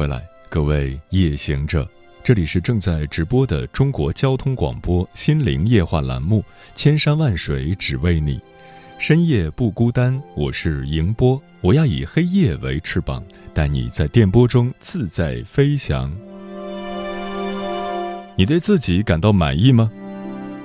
回来，各位夜行者，这里是正在直播的中国交通广播心灵夜话栏目《千山万水只为你》，深夜不孤单，我是迎波，我要以黑夜为翅膀，带你在电波中自在飞翔。你对自己感到满意吗？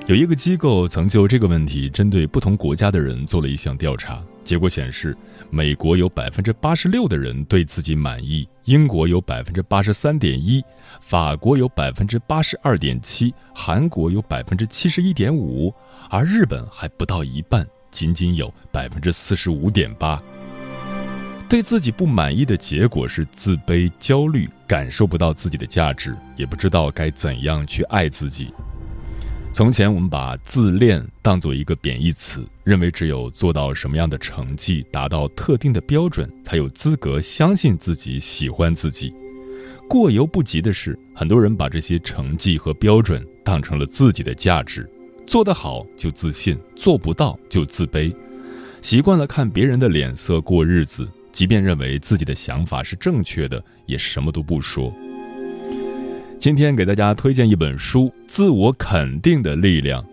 有一个机构曾就这个问题，针对不同国家的人做了一项调查。结果显示，美国有百分之八十六的人对自己满意，英国有百分之八十三点一，法国有百分之八十二点七，韩国有百分之七十一点五，而日本还不到一半，仅仅有百分之四十五点八。对自己不满意的结果是自卑、焦虑，感受不到自己的价值，也不知道该怎样去爱自己。从前，我们把自恋当做一个贬义词，认为只有做到什么样的成绩，达到特定的标准，才有资格相信自己喜欢自己。过犹不及的是，很多人把这些成绩和标准当成了自己的价值，做得好就自信，做不到就自卑，习惯了看别人的脸色过日子，即便认为自己的想法是正确的，也什么都不说。今天给大家推荐一本书《自我肯定的力量》，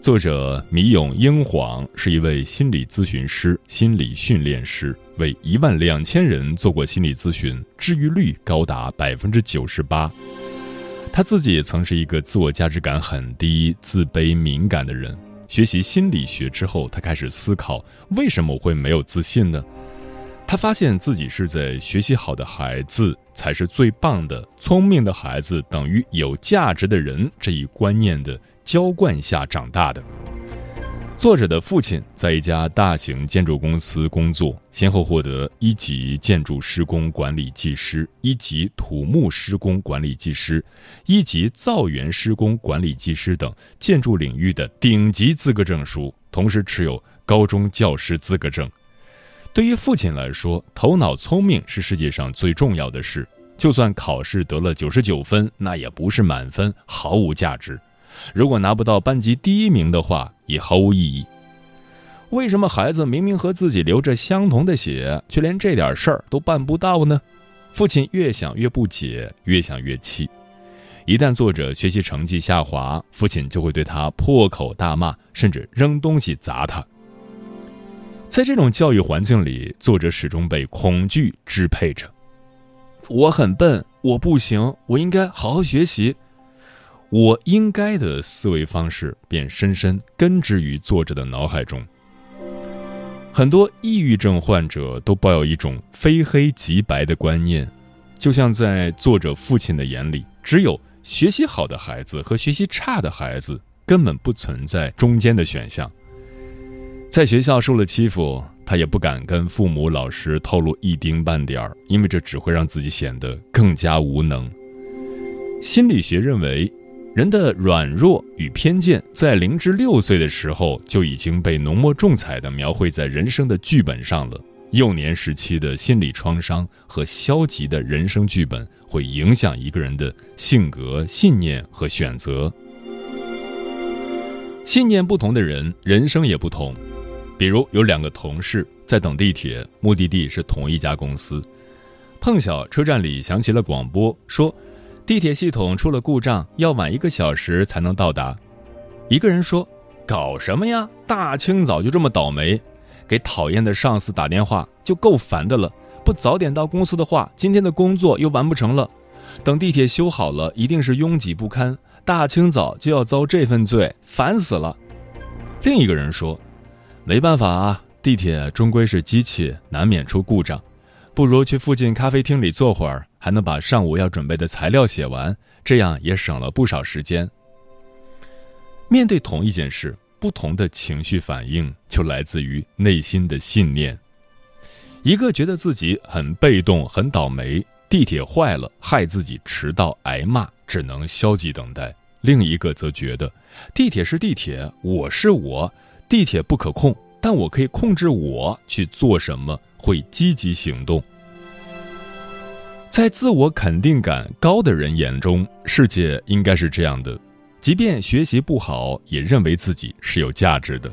作者米永英晃是一位心理咨询师、心理训练师，为一万两千人做过心理咨询，治愈率高达百分之九十八。他自己也曾是一个自我价值感很低、自卑敏感的人。学习心理学之后，他开始思考：为什么会没有自信呢？他发现自己是在学习好的孩子才是最棒的，聪明的孩子等于有价值的人这一观念的浇灌下长大的。作者的父亲在一家大型建筑公司工作，先后获得一级建筑施工管理技师、一级土木施工管理技师、一级造园施工管理技师等建筑领域的顶级资格证书，同时持有高中教师资格证。对于父亲来说，头脑聪明是世界上最重要的事。就算考试得了九十九分，那也不是满分，毫无价值。如果拿不到班级第一名的话，也毫无意义。为什么孩子明明和自己流着相同的血，却连这点事儿都办不到呢？父亲越想越不解，越想越气。一旦作者学习成绩下滑，父亲就会对他破口大骂，甚至扔东西砸他。在这种教育环境里，作者始终被恐惧支配着。我很笨，我不行，我应该好好学习。我应该的思维方式便深深根植于作者的脑海中。很多抑郁症患者都抱有一种非黑即白的观念，就像在作者父亲的眼里，只有学习好的孩子和学习差的孩子，根本不存在中间的选项。在学校受了欺负，他也不敢跟父母、老师透露一丁半点儿，因为这只会让自己显得更加无能。心理学认为，人的软弱与偏见在零至六岁的时候就已经被浓墨重彩地描绘在人生的剧本上了。幼年时期的心理创伤和消极的人生剧本会影响一个人的性格、信念和选择。信念不同的人，人生也不同。比如有两个同事在等地铁，目的地是同一家公司，碰巧车站里响起了广播，说地铁系统出了故障，要晚一个小时才能到达。一个人说：“搞什么呀？大清早就这么倒霉，给讨厌的上司打电话就够烦的了。不早点到公司的话，今天的工作又完不成了。等地铁修好了，一定是拥挤不堪。大清早就要遭这份罪，烦死了。另一个人说：“没办法啊，地铁终归是机器，难免出故障。不如去附近咖啡厅里坐会儿，还能把上午要准备的材料写完，这样也省了不少时间。”面对同一件事，不同的情绪反应就来自于内心的信念。一个觉得自己很被动、很倒霉，地铁坏了害自己迟到挨骂，只能消极等待；另一个则觉得地铁是地铁，我是我，地铁不可控，但我可以控制我去做什么，会积极行动。在自我肯定感高的人眼中，世界应该是这样的。即便学习不好，也认为自己是有价值的。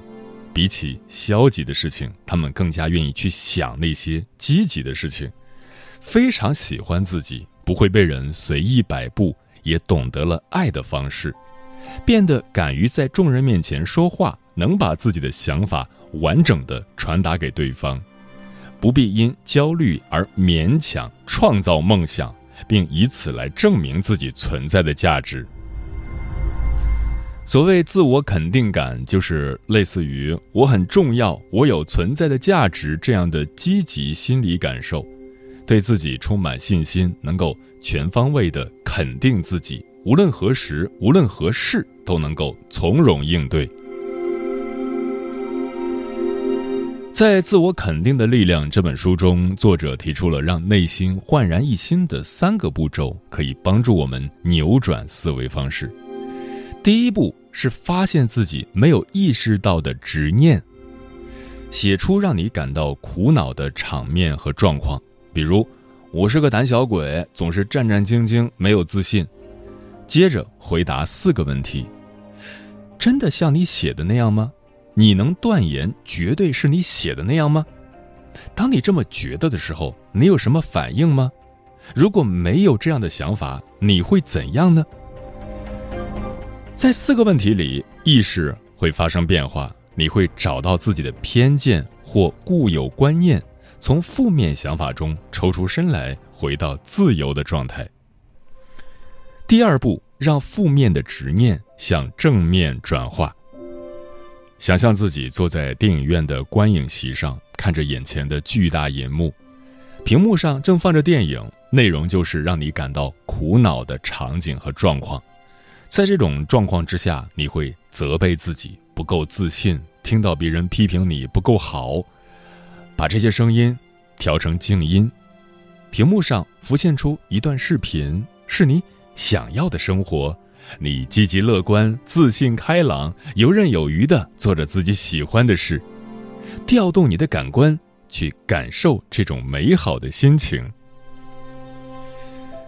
比起消极的事情，他们更加愿意去想那些积极的事情。非常喜欢自己，不会被人随意摆布，也懂得了爱的方式，变得敢于在众人面前说话，能把自己的想法完整的传达给对方，不必因焦虑而勉强创造梦想，并以此来证明自己存在的价值。所谓自我肯定感，就是类似于“我很重要，我有存在的价值”这样的积极心理感受，对自己充满信心，能够全方位的肯定自己，无论何时，无论何事，都能够从容应对。在《自我肯定的力量》这本书中，作者提出了让内心焕然一新的三个步骤，可以帮助我们扭转思维方式。第一步是发现自己没有意识到的执念，写出让你感到苦恼的场面和状况，比如“我是个胆小鬼，总是战战兢兢，没有自信”。接着回答四个问题：真的像你写的那样吗？你能断言绝对是你写的那样吗？当你这么觉得的时候，你有什么反应吗？如果没有这样的想法，你会怎样呢？在四个问题里，意识会发生变化，你会找到自己的偏见或固有观念，从负面想法中抽出身来，回到自由的状态。第二步，让负面的执念向正面转化。想象自己坐在电影院的观影席上，看着眼前的巨大银幕，屏幕上正放着电影，内容就是让你感到苦恼的场景和状况。在这种状况之下，你会责备自己不够自信，听到别人批评你不够好，把这些声音调成静音。屏幕上浮现出一段视频，是你想要的生活，你积极乐观、自信开朗、游刃有余的做着自己喜欢的事，调动你的感官去感受这种美好的心情。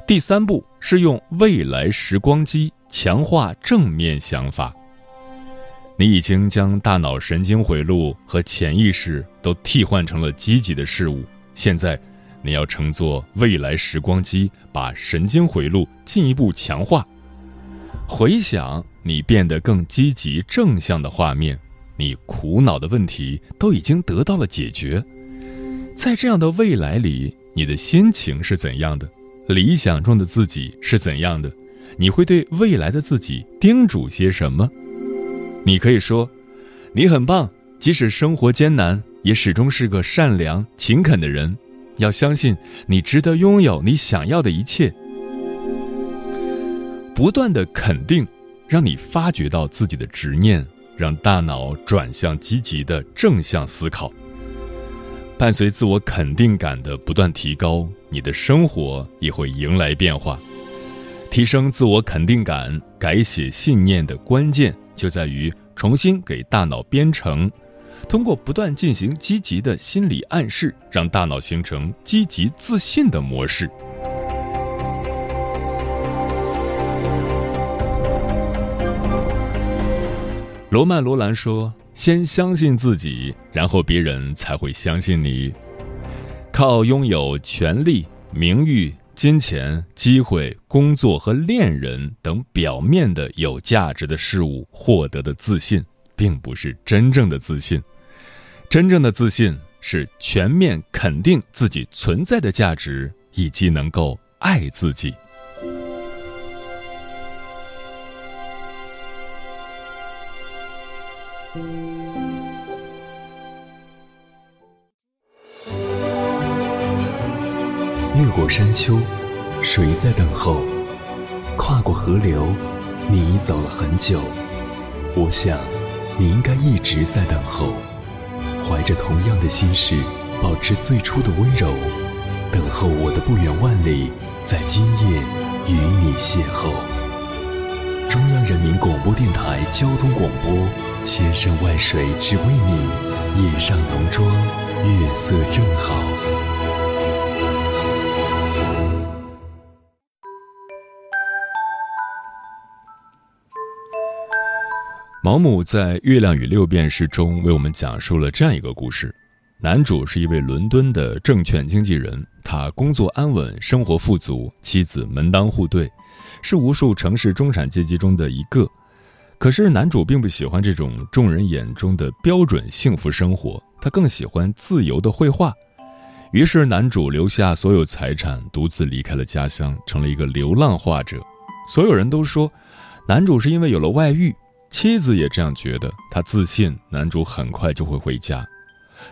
第三步是用未来时光机。强化正面想法。你已经将大脑神经回路和潜意识都替换成了积极的事物。现在，你要乘坐未来时光机，把神经回路进一步强化。回想你变得更积极正向的画面，你苦恼的问题都已经得到了解决。在这样的未来里，你的心情是怎样的？理想中的自己是怎样的？你会对未来的自己叮嘱些什么？你可以说：“你很棒，即使生活艰难，也始终是个善良、勤恳的人。要相信你值得拥有你想要的一切。”不断的肯定，让你发觉到自己的执念，让大脑转向积极的正向思考。伴随自我肯定感的不断提高，你的生活也会迎来变化。提升自我肯定感、改写信念的关键就在于重新给大脑编程，通过不断进行积极的心理暗示，让大脑形成积极自信的模式。罗曼·罗兰说：“先相信自己，然后别人才会相信你。靠拥有权力、名誉。”金钱、机会、工作和恋人等表面的有价值的事物获得的自信，并不是真正的自信。真正的自信是全面肯定自己存在的价值，以及能够爱自己。越过山丘，谁在等候？跨过河流，你已走了很久。我想，你应该一直在等候，怀着同样的心事，保持最初的温柔，等候我的不远万里，在今夜与你邂逅。中央人民广播电台交通广播，千山万水只为你，夜上浓妆，月色正好。毛姆在《月亮与六便士》中为我们讲述了这样一个故事：男主是一位伦敦的证券经纪人，他工作安稳，生活富足，妻子门当户对，是无数城市中产阶级中的一个。可是男主并不喜欢这种众人眼中的标准幸福生活，他更喜欢自由的绘画。于是男主留下所有财产，独自离开了家乡，成了一个流浪画者。所有人都说，男主是因为有了外遇。妻子也这样觉得，她自信男主很快就会回家。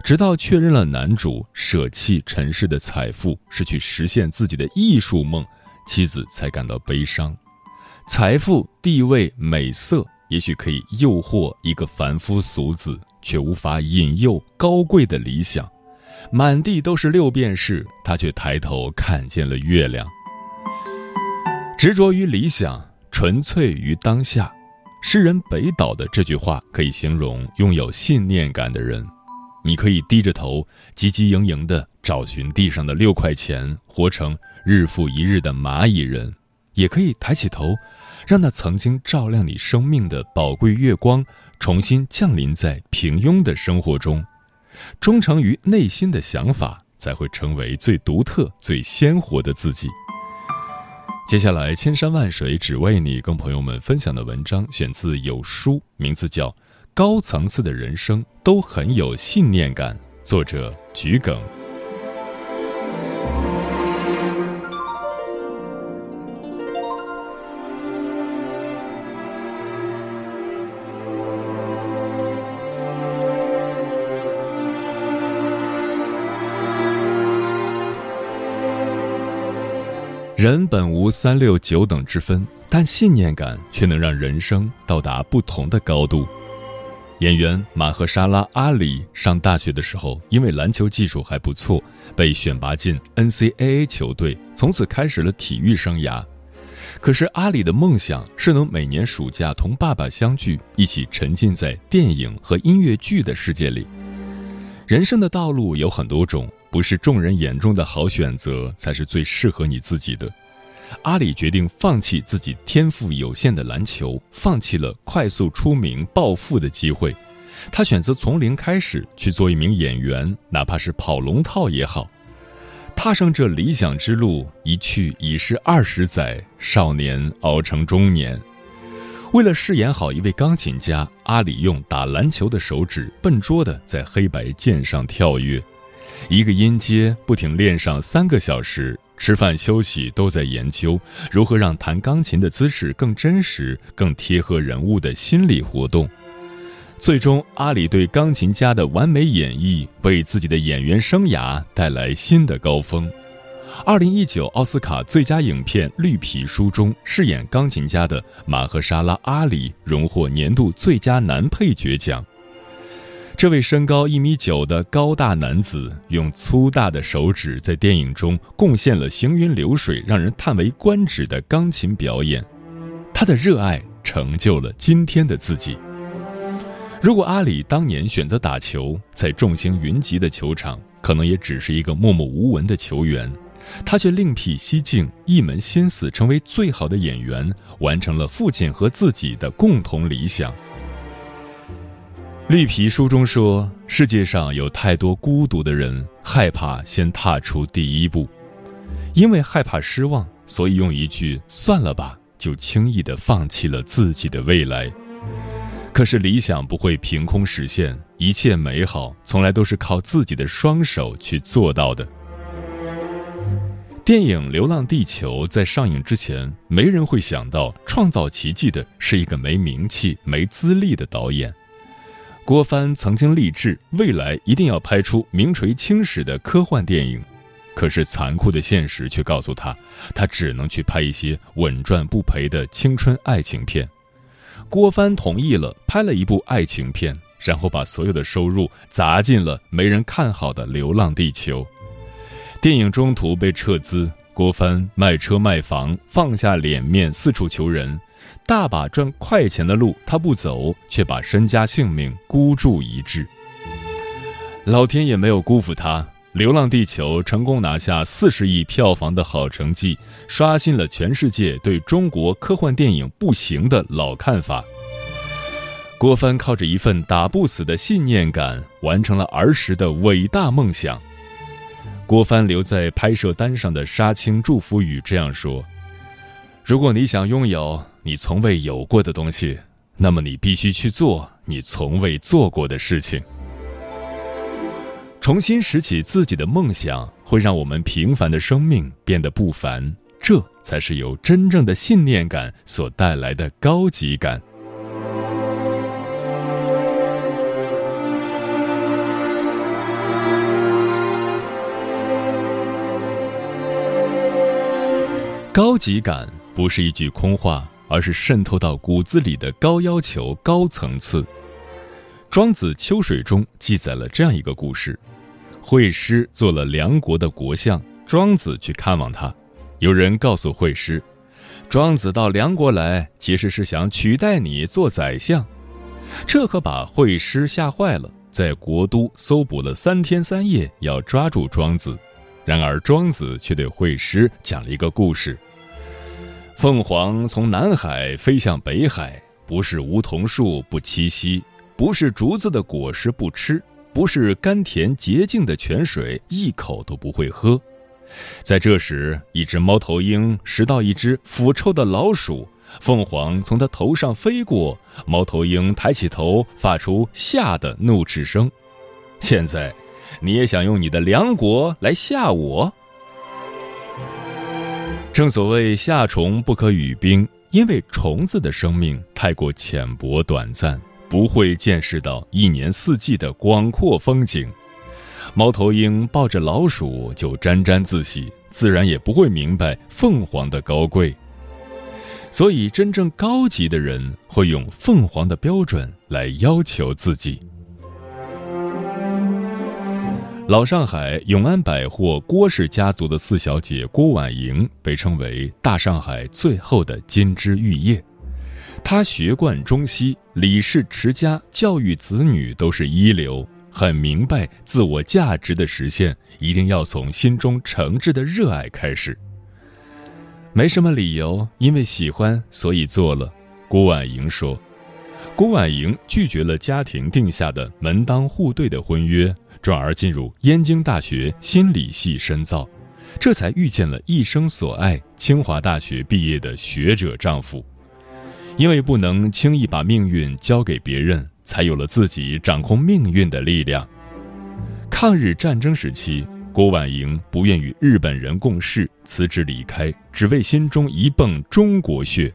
直到确认了男主舍弃尘世的财富是去实现自己的艺术梦，妻子才感到悲伤。财富、地位、美色也许可以诱惑一个凡夫俗子，却无法引诱高贵的理想。满地都是六便士，他却抬头看见了月亮。执着于理想，纯粹于当下。诗人北岛的这句话可以形容拥有信念感的人。你可以低着头，汲汲营营地找寻地上的六块钱，活成日复一日的蚂蚁人；也可以抬起头，让那曾经照亮你生命的宝贵月光重新降临在平庸的生活中。忠诚于内心的想法，才会成为最独特、最鲜活的自己。接下来，千山万水只为你，跟朋友们分享的文章选自有书，名字叫《高层次的人生都很有信念感》，作者桔梗。人本无三六九等之分，但信念感却能让人生到达不同的高度。演员马赫沙拉·阿里上大学的时候，因为篮球技术还不错，被选拔进 NCAA 球队，从此开始了体育生涯。可是阿里的梦想是能每年暑假同爸爸相聚，一起沉浸在电影和音乐剧的世界里。人生的道路有很多种。不是众人眼中的好选择才是最适合你自己的。阿里决定放弃自己天赋有限的篮球，放弃了快速出名暴富的机会，他选择从零开始去做一名演员，哪怕是跑龙套也好。踏上这理想之路，一去已是二十载，少年熬成中年。为了饰演好一位钢琴家，阿里用打篮球的手指笨拙地在黑白键上跳跃。一个音阶不停练上三个小时，吃饭休息都在研究如何让弹钢琴的姿势更真实、更贴合人物的心理活动。最终，阿里对钢琴家的完美演绎为自己的演员生涯带来新的高峰。二零一九奥斯卡最佳影片《绿皮书》中饰演钢琴家的马赫沙拉·阿里荣获年度最佳男配角奖。这位身高一米九的高大男子，用粗大的手指在电影中贡献了行云流水、让人叹为观止的钢琴表演。他的热爱成就了今天的自己。如果阿里当年选择打球，在众星云集的球场，可能也只是一个默默无闻的球员。他却另辟蹊径，一门心思成为最好的演员，完成了父亲和自己的共同理想。绿皮书中说，世界上有太多孤独的人，害怕先踏出第一步，因为害怕失望，所以用一句“算了吧”就轻易地放弃了自己的未来。可是理想不会凭空实现，一切美好从来都是靠自己的双手去做到的。电影《流浪地球》在上映之前，没人会想到创造奇迹的是一个没名气、没资历的导演。郭帆曾经立志，未来一定要拍出名垂青史的科幻电影，可是残酷的现实却告诉他，他只能去拍一些稳赚不赔的青春爱情片。郭帆同意了，拍了一部爱情片，然后把所有的收入砸进了没人看好的《流浪地球》。电影中途被撤资，郭帆卖车卖房，放下脸面四处求人，大把赚快钱的路他不走，却把身家性命孤注一掷。老天也没有辜负他。《流浪地球》成功拿下四十亿票房的好成绩，刷新了全世界对中国科幻电影不行的老看法。郭帆靠着一份打不死的信念感，完成了儿时的伟大梦想。郭帆留在拍摄单上的杀青祝福语这样说：“如果你想拥有你从未有过的东西，那么你必须去做你从未做过的事情。”重新拾起自己的梦想，会让我们平凡的生命变得不凡。这才是由真正的信念感所带来的高级感。高级感不是一句空话，而是渗透到骨子里的高要求、高层次。《庄子·秋水》中记载了这样一个故事。惠施做了梁国的国相，庄子去看望他。有人告诉惠施，庄子到梁国来，其实是想取代你做宰相。这可把惠施吓坏了，在国都搜捕了三天三夜，要抓住庄子。然而庄子却对惠施讲了一个故事：凤凰从南海飞向北海，不是梧桐树不栖息，不是竹子的果实不吃。不是甘甜洁净的泉水，一口都不会喝。在这时，一只猫头鹰拾到一只腐臭的老鼠，凤凰从它头上飞过，猫头鹰抬起头，发出吓的怒斥声。现在，你也想用你的梁国来吓我？正所谓夏虫不可语冰，因为虫子的生命太过浅薄短暂。不会见识到一年四季的广阔风景，猫头鹰抱着老鼠就沾沾自喜，自然也不会明白凤凰的高贵。所以，真正高级的人会用凤凰的标准来要求自己。老上海永安百货郭氏家族的四小姐郭婉莹被称为大上海最后的金枝玉叶。她学贯中西，理事持家，教育子女都是一流。很明白，自我价值的实现一定要从心中诚挚的热爱开始。没什么理由，因为喜欢，所以做了。郭婉莹说：“郭婉莹拒绝了家庭定下的门当户对的婚约，转而进入燕京大学心理系深造，这才遇见了一生所爱、清华大学毕业的学者丈夫。”因为不能轻易把命运交给别人，才有了自己掌控命运的力量。抗日战争时期，郭婉莹不愿与日本人共事，辞职离开，只为心中一泵中国血。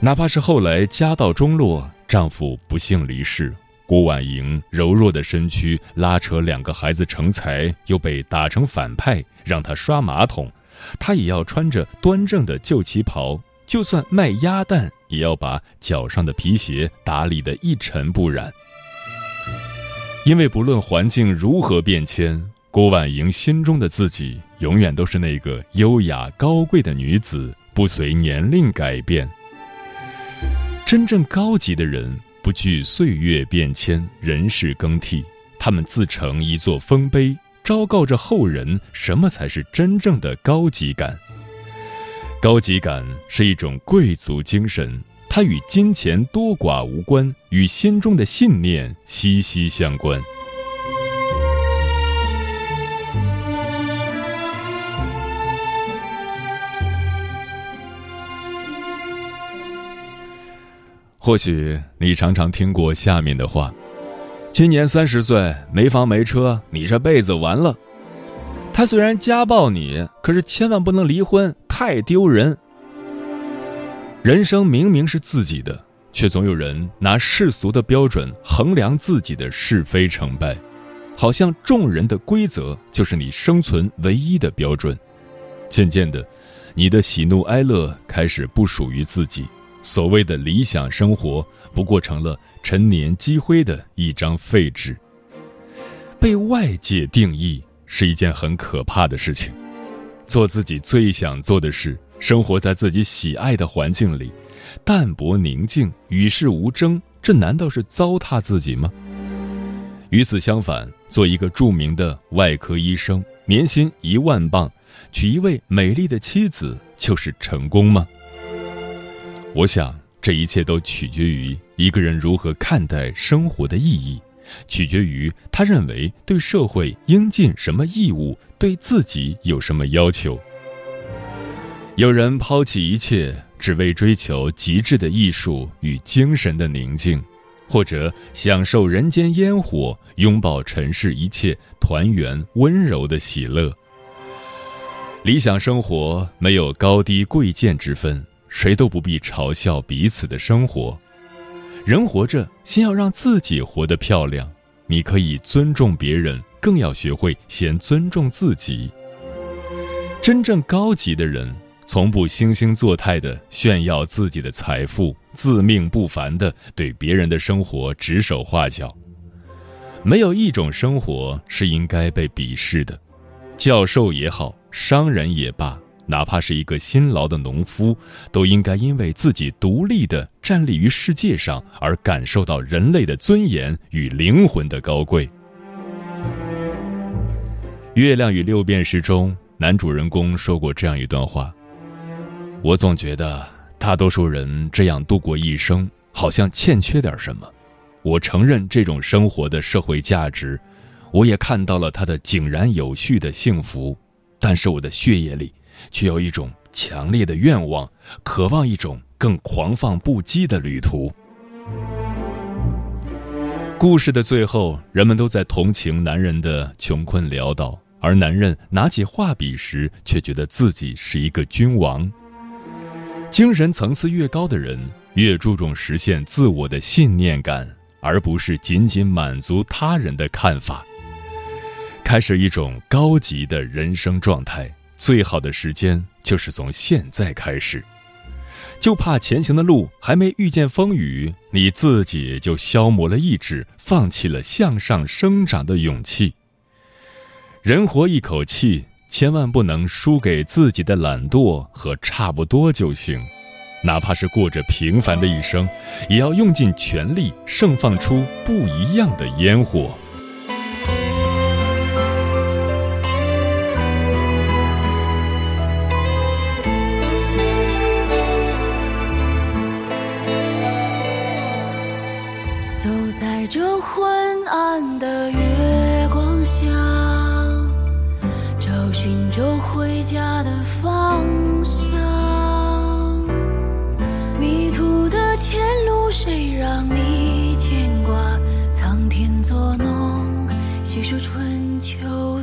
哪怕是后来家道中落，丈夫不幸离世，郭婉莹柔弱的身躯拉扯两个孩子成才，又被打成反派，让她刷马桶，她也要穿着端正的旧旗袍。就算卖鸭蛋，也要把脚上的皮鞋打理得一尘不染。因为不论环境如何变迁，郭婉莹心中的自己永远都是那个优雅高贵的女子，不随年龄改变。真正高级的人，不惧岁月变迁、人事更替，他们自成一座丰碑，昭告着后人什么才是真正的高级感。高级感是一种贵族精神，它与金钱多寡无关，与心中的信念息息相关。或许你常常听过下面的话：“今年三十岁，没房没车，你这辈子完了。”他虽然家暴你，可是千万不能离婚，太丢人。人生明明是自己的，却总有人拿世俗的标准衡量自己的是非成败，好像众人的规则就是你生存唯一的标准。渐渐的，你的喜怒哀乐开始不属于自己，所谓的理想生活不过成了陈年积灰的一张废纸。被外界定义。是一件很可怕的事情。做自己最想做的事，生活在自己喜爱的环境里，淡泊宁静，与世无争，这难道是糟蹋自己吗？与此相反，做一个著名的外科医生，年薪一万镑，娶一位美丽的妻子，就是成功吗？我想，这一切都取决于一个人如何看待生活的意义。取决于他认为对社会应尽什么义务，对自己有什么要求。有人抛弃一切，只为追求极致的艺术与精神的宁静，或者享受人间烟火，拥抱尘世一切团圆温柔的喜乐。理想生活没有高低贵贱之分，谁都不必嘲笑彼此的生活。人活着，先要让自己活得漂亮。你可以尊重别人，更要学会先尊重自己。真正高级的人，从不惺惺作态的炫耀自己的财富，自命不凡的对别人的生活指手画脚。没有一种生活是应该被鄙视的，教授也好，商人也罢。哪怕是一个辛劳的农夫，都应该因为自己独立的站立于世界上而感受到人类的尊严与灵魂的高贵。《月亮与六便士》中，男主人公说过这样一段话：“我总觉得大多数人这样度过一生，好像欠缺点什么。我承认这种生活的社会价值，我也看到了它的井然有序的幸福，但是我的血液里……”却有一种强烈的愿望，渴望一种更狂放不羁的旅途。故事的最后，人们都在同情男人的穷困潦倒，而男人拿起画笔时，却觉得自己是一个君王。精神层次越高的人，越注重实现自我的信念感，而不是仅仅满足他人的看法，开始一种高级的人生状态。最好的时间就是从现在开始，就怕前行的路还没遇见风雨，你自己就消磨了意志，放弃了向上生长的勇气。人活一口气，千万不能输给自己的懒惰和差不多就行，哪怕是过着平凡的一生，也要用尽全力，盛放出不一样的烟火。有回家的方向。迷途的前路，谁让你牵挂？苍天作弄，细数春秋